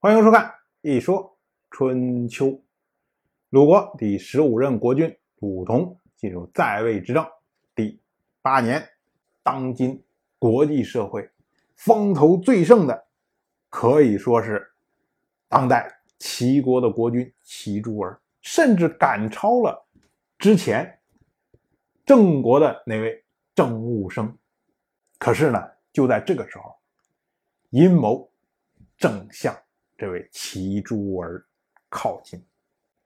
欢迎收看《一说春秋》。鲁国第十五任国君鲁同进入在位执政第八年，当今国际社会风头最盛的，可以说是当代齐国的国君齐诸儿，甚至赶超了之前郑国的那位郑务生。可是呢，就在这个时候，阴谋正向。这位齐诸儿靠近。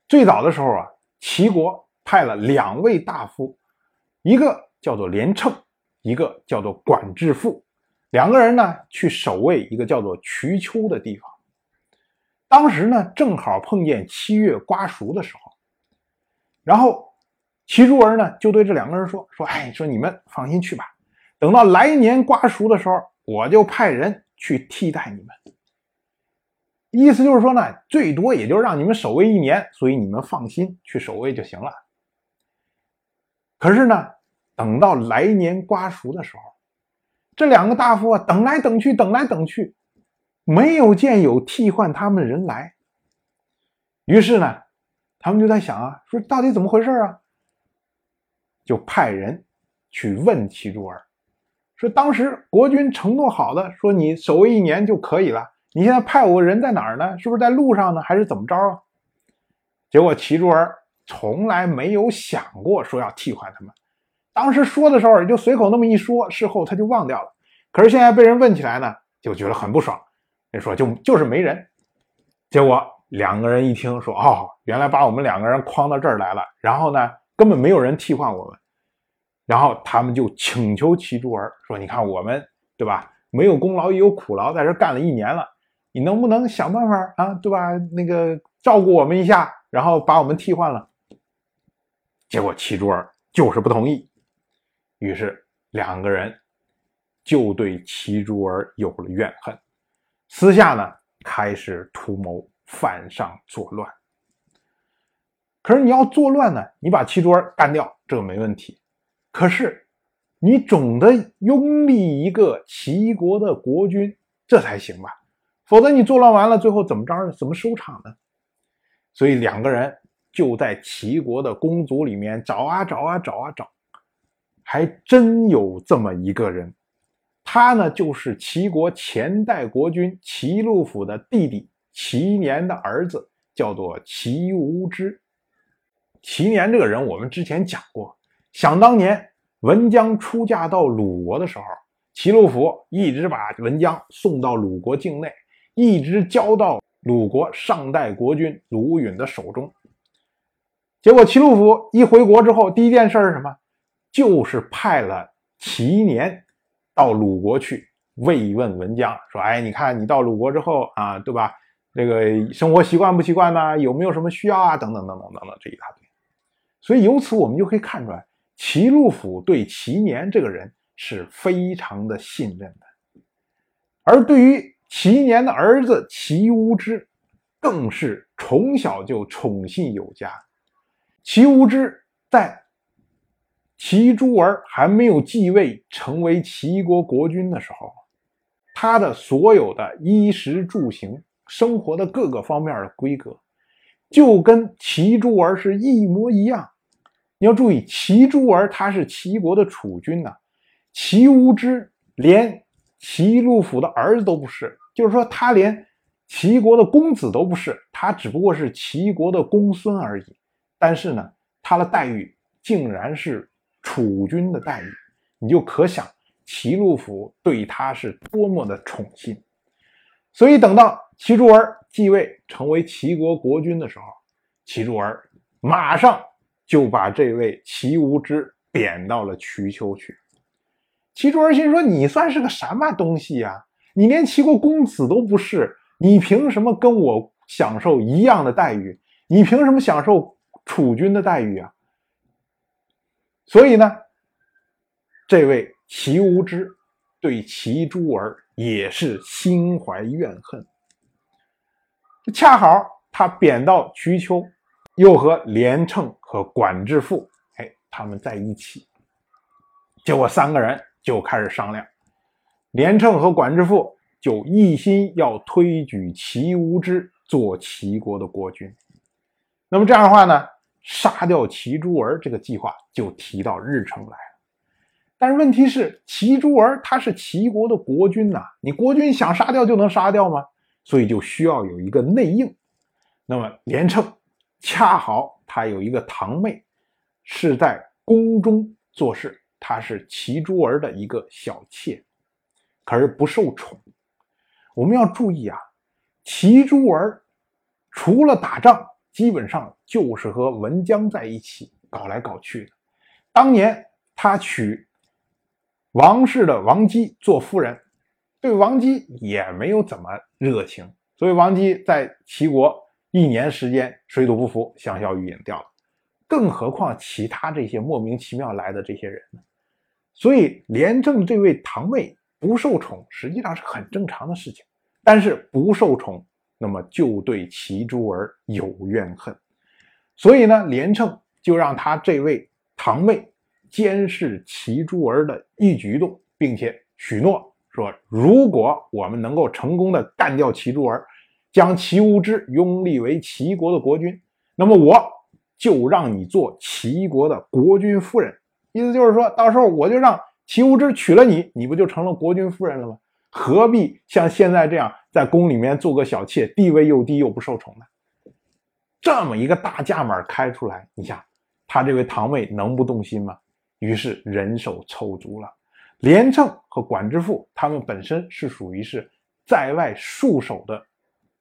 最早的时候啊，齐国派了两位大夫，一个叫做连称，一个叫做管至父，两个人呢去守卫一个叫做瞿丘的地方。当时呢，正好碰见七月瓜熟的时候，然后齐诸儿呢就对这两个人说：“说哎，说你们放心去吧，等到来年瓜熟的时候，我就派人去替代你们。”意思就是说呢，最多也就让你们守卫一年，所以你们放心去守卫就行了。可是呢，等到来年瓜熟的时候，这两个大夫啊，等来等去，等来等去，没有见有替换他们人来。于是呢，他们就在想啊，说到底怎么回事啊？就派人去问齐珠儿，说当时国君承诺好的，说你守卫一年就可以了。你现在派我人在哪儿呢？是不是在路上呢？还是怎么着啊？结果齐珠儿从来没有想过说要替换他们，当时说的时候也就随口那么一说，事后他就忘掉了。可是现在被人问起来呢，就觉得很不爽。人说就就是没人。结果两个人一听说，哦，原来把我们两个人诓到这儿来了，然后呢，根本没有人替换我们，然后他们就请求齐珠儿说：“你看我们对吧？没有功劳也有苦劳，在这干了一年了。”你能不能想办法啊，对吧？那个照顾我们一下，然后把我们替换了。结果齐珠儿就是不同意，于是两个人就对齐珠儿有了怨恨，私下呢开始图谋犯上作乱。可是你要作乱呢，你把齐珠儿干掉，这个没问题。可是你总得拥立一个齐国的国君，这才行吧？否则你作乱完了，最后怎么着呢？怎么收场呢？所以两个人就在齐国的公族里面找啊找啊找啊找，还真有这么一个人，他呢就是齐国前代国君齐禄府的弟弟齐年的儿子，叫做齐无知。齐年这个人我们之前讲过，想当年文姜出嫁到鲁国的时候，齐禄府一直把文姜送到鲁国境内。一直交到鲁国上代国君鲁允的手中。结果齐禄府一回国之后，第一件事是什么？就是派了齐年到鲁国去慰问文姜，说：“哎，你看你到鲁国之后啊，对吧？这个生活习惯不习惯呢？有没有什么需要啊？等等等等等等，这一大堆。所以由此我们就可以看出来，齐禄府对齐年这个人是非常的信任的，而对于。齐年的儿子齐无知，更是从小就宠信有加。齐无知在齐诸儿还没有继位成为齐国国君的时候，他的所有的衣食住行、生活的各个方面的规格，就跟齐诸儿是一模一样。你要注意，齐诸儿他是齐国的储君呐，齐无知连齐禄府的儿子都不是。就是说，他连齐国的公子都不是，他只不过是齐国的公孙而已。但是呢，他的待遇竟然是楚军的待遇，你就可想齐禄府对他是多么的宠信。所以，等到齐诸儿继位成为齐国国君的时候，齐诸儿马上就把这位齐无知贬到了瞿丘去。齐诸儿心说：“你算是个什么东西呀？”你连齐国公子都不是，你凭什么跟我享受一样的待遇？你凭什么享受楚君的待遇啊？所以呢，这位齐无知对齐诸儿也是心怀怨恨。恰好他贬到瞿丘，又和连称和管至父，哎，他们在一起，结果三个人就开始商量。连称和管之父就一心要推举齐无知做齐国的国君。那么这样的话呢，杀掉齐诸儿这个计划就提到日程来了。但是问题是，齐诸儿他是齐国的国君呐，你国君想杀掉就能杀掉吗？所以就需要有一个内应。那么连称恰好他有一个堂妹，是在宫中做事，她是齐诸儿的一个小妾，可是不受宠。我们要注意啊，齐诸儿除了打仗，基本上就是和文姜在一起搞来搞去的。当年他娶王氏的王姬做夫人，对王姬也没有怎么热情，所以王姬在齐国一年时间水土不服，香消玉殒掉了。更何况其他这些莫名其妙来的这些人呢？所以廉政这位堂妹。不受宠实际上是很正常的事情，但是不受宠，那么就对齐诸儿有怨恨，所以呢，连称就让他这位堂妹监视齐诸儿的一举一动，并且许诺说，如果我们能够成功的干掉齐诸儿，将齐无知拥立为齐国的国君，那么我就让你做齐国的国君夫人。意思就是说到时候我就让。齐无知娶了你，你不就成了国君夫人了吗？何必像现在这样在宫里面做个小妾，地位又低又不受宠呢？这么一个大价码开出来，你想他这位堂妹能不动心吗？于是人手凑足了。连称和管之父他们本身是属于是在外戍守的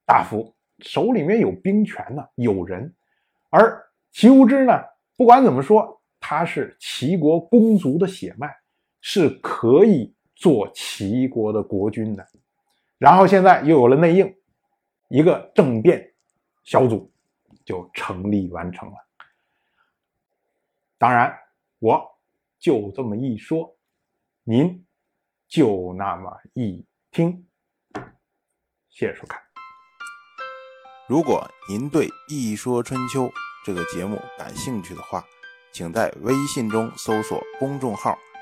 大夫，手里面有兵权呢，有人。而齐无知呢，不管怎么说，他是齐国公族的血脉。是可以做齐国的国君的，然后现在又有了内应，一个政变小组就成立完成了。当然，我就这么一说，您就那么一听。谢谢收看。如果您对《一说春秋》这个节目感兴趣的话，请在微信中搜索公众号。